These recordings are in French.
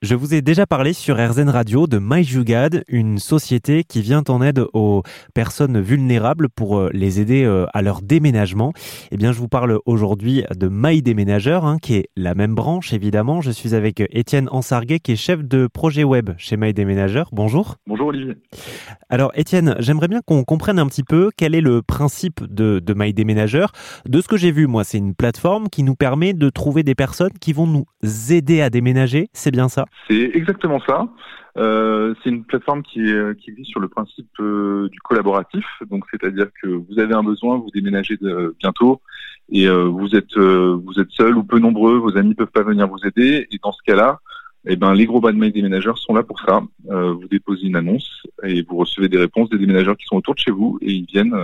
Je vous ai déjà parlé sur RZN Radio de MyJugad, une société qui vient en aide aux personnes vulnérables pour euh, les aider euh, à leur déménagement. Eh bien, je vous parle aujourd'hui de My Déménageur, hein, qui est la même branche, évidemment. Je suis avec Étienne Ansarguet, qui est chef de projet web chez My Déménageur. Bonjour. Bonjour Olivier. Alors, Étienne, j'aimerais bien qu'on comprenne un petit peu quel est le principe de, de My Déménageur. De ce que j'ai vu, moi, c'est une plateforme qui nous permet de trouver des personnes qui vont nous aider à déménager. C'est bien ça? C'est exactement ça. Euh, c'est une plateforme qui, qui vit sur le principe euh, du collaboratif. Donc, c'est-à-dire que vous avez un besoin, vous déménagez bientôt et euh, vous êtes vous êtes seul ou peu nombreux, vos amis peuvent pas venir vous aider. Et dans ce cas-là, eh ben, les gros mail déménageurs sont là pour ça. vous déposez une annonce et vous recevez des réponses des déménageurs qui sont autour de chez vous et ils viennent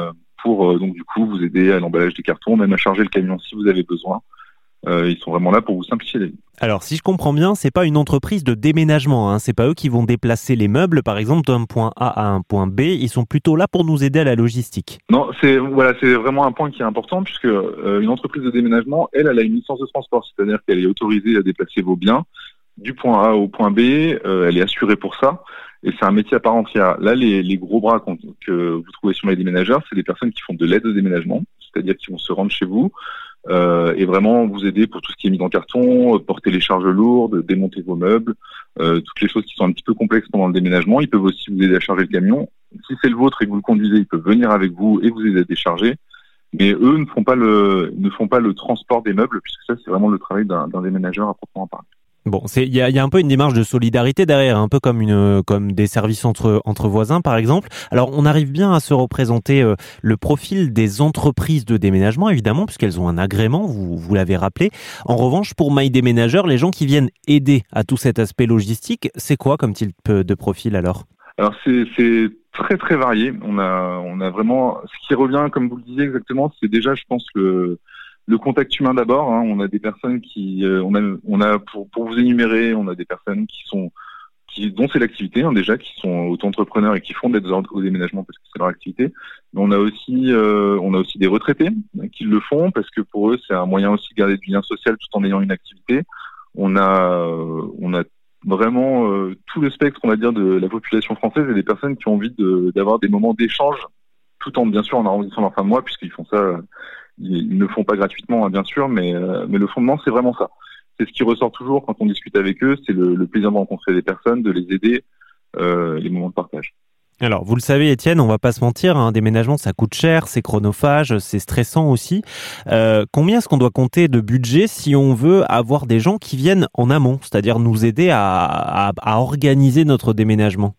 pour donc du coup vous aider à l'emballage des cartons, même à charger le camion si vous avez besoin. Euh, ils sont vraiment là pour vous simplifier la vie. Alors, si je comprends bien, c'est pas une entreprise de déménagement. Hein. C'est pas eux qui vont déplacer les meubles, par exemple, d'un point A à un point B. Ils sont plutôt là pour nous aider à la logistique. Non, c'est voilà, c'est vraiment un point qui est important puisque euh, une entreprise de déménagement, elle, elle a une licence de transport, c'est-à-dire qu'elle est autorisée à déplacer vos biens du point A au point B. Euh, elle est assurée pour ça. Et c'est un métier à part entière. Là, les, les gros bras que vous trouvez sur les déménageurs, c'est des personnes qui font de l'aide au déménagement, c'est-à-dire qui vont se rendre chez vous, euh, et vraiment vous aider pour tout ce qui est mis en carton, euh, porter les charges lourdes, démonter vos meubles, euh, toutes les choses qui sont un petit peu complexes pendant le déménagement. Ils peuvent aussi vous aider à charger le camion. Si c'est le vôtre et que vous le conduisez, ils peuvent venir avec vous et vous aider à décharger. Mais eux ne font pas le ne font pas le transport des meubles puisque ça c'est vraiment le travail d'un déménageur à proprement parler. Bon, il y a, y a, un peu une démarche de solidarité derrière, un peu comme une comme des services entre entre voisins par exemple. Alors on arrive bien à se représenter euh, le profil des entreprises de déménagement évidemment puisqu'elles ont un agrément, vous vous l'avez rappelé. En revanche, pour My Déménageur, les gens qui viennent aider à tout cet aspect logistique, c'est quoi comme type de profil alors? Alors c'est c'est très très varié. On a on a vraiment ce qui revient comme vous le disiez exactement, c'est déjà je pense le le contact humain d'abord. Hein. on a des personnes qui, euh, on a, on a pour, pour vous énumérer, on a des personnes qui sont, qui, dont c'est l'activité hein, déjà, qui sont auto-entrepreneurs et qui font des au déménagement parce que c'est leur activité. Mais on a aussi, euh, on a aussi des retraités qui le font parce que pour eux c'est un moyen aussi de garder du lien social tout en ayant une activité. On a, on a vraiment euh, tout le spectre, on va dire, de la population française et des personnes qui ont envie d'avoir des moments d'échange, tout en bien sûr en arrondissant leur fin de mois puisqu'ils font ça ils, ne le font pas gratuitement, hein, bien sûr, mais, euh, mais le fondement, c'est vraiment ça. C'est ce qui ressort toujours quand on discute avec eux, c'est le, plaisir de rencontrer des personnes, de les aider, euh, les moments de partage. Alors, vous le savez, Étienne, on va pas se mentir, un déménagement, ça coûte cher, c'est chronophage, c'est stressant aussi. Euh, combien est-ce qu'on doit compter de budget si on veut avoir des gens qui viennent en amont, c'est-à-dire nous aider à organiser notre déménagement?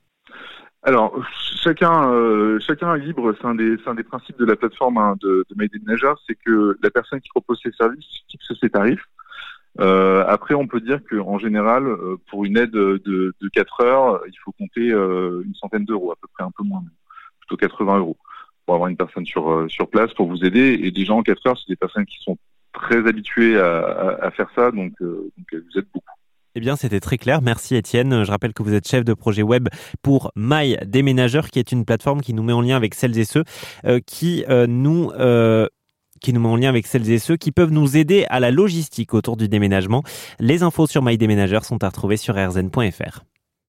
Alors, chacun, euh, chacun est libre. C'est un des, principes de la plateforme hein, de, de My c'est que la personne qui propose ses services fixe ses tarifs. Euh, après, on peut dire qu'en général, euh, pour une aide de, de 4 heures, il faut compter une centaine d'euros, à peu près un peu moins, plutôt 80 euros, pour avoir une personne sur sur place pour vous aider. Et gens en 4 heures, c'est des personnes qui sont très habituées à faire ça, donc, donc elles vous aident beaucoup. Eh bien, c'était très clair. Merci Étienne. Je rappelle que vous êtes chef de projet web pour My Déménageur, qui est une plateforme qui nous met en lien avec celles et ceux euh, qui euh, nous euh, qui nous met en lien avec celles et ceux qui peuvent nous aider à la logistique autour du déménagement. Les infos sur My Déménageur sont à retrouver sur rzn.fr.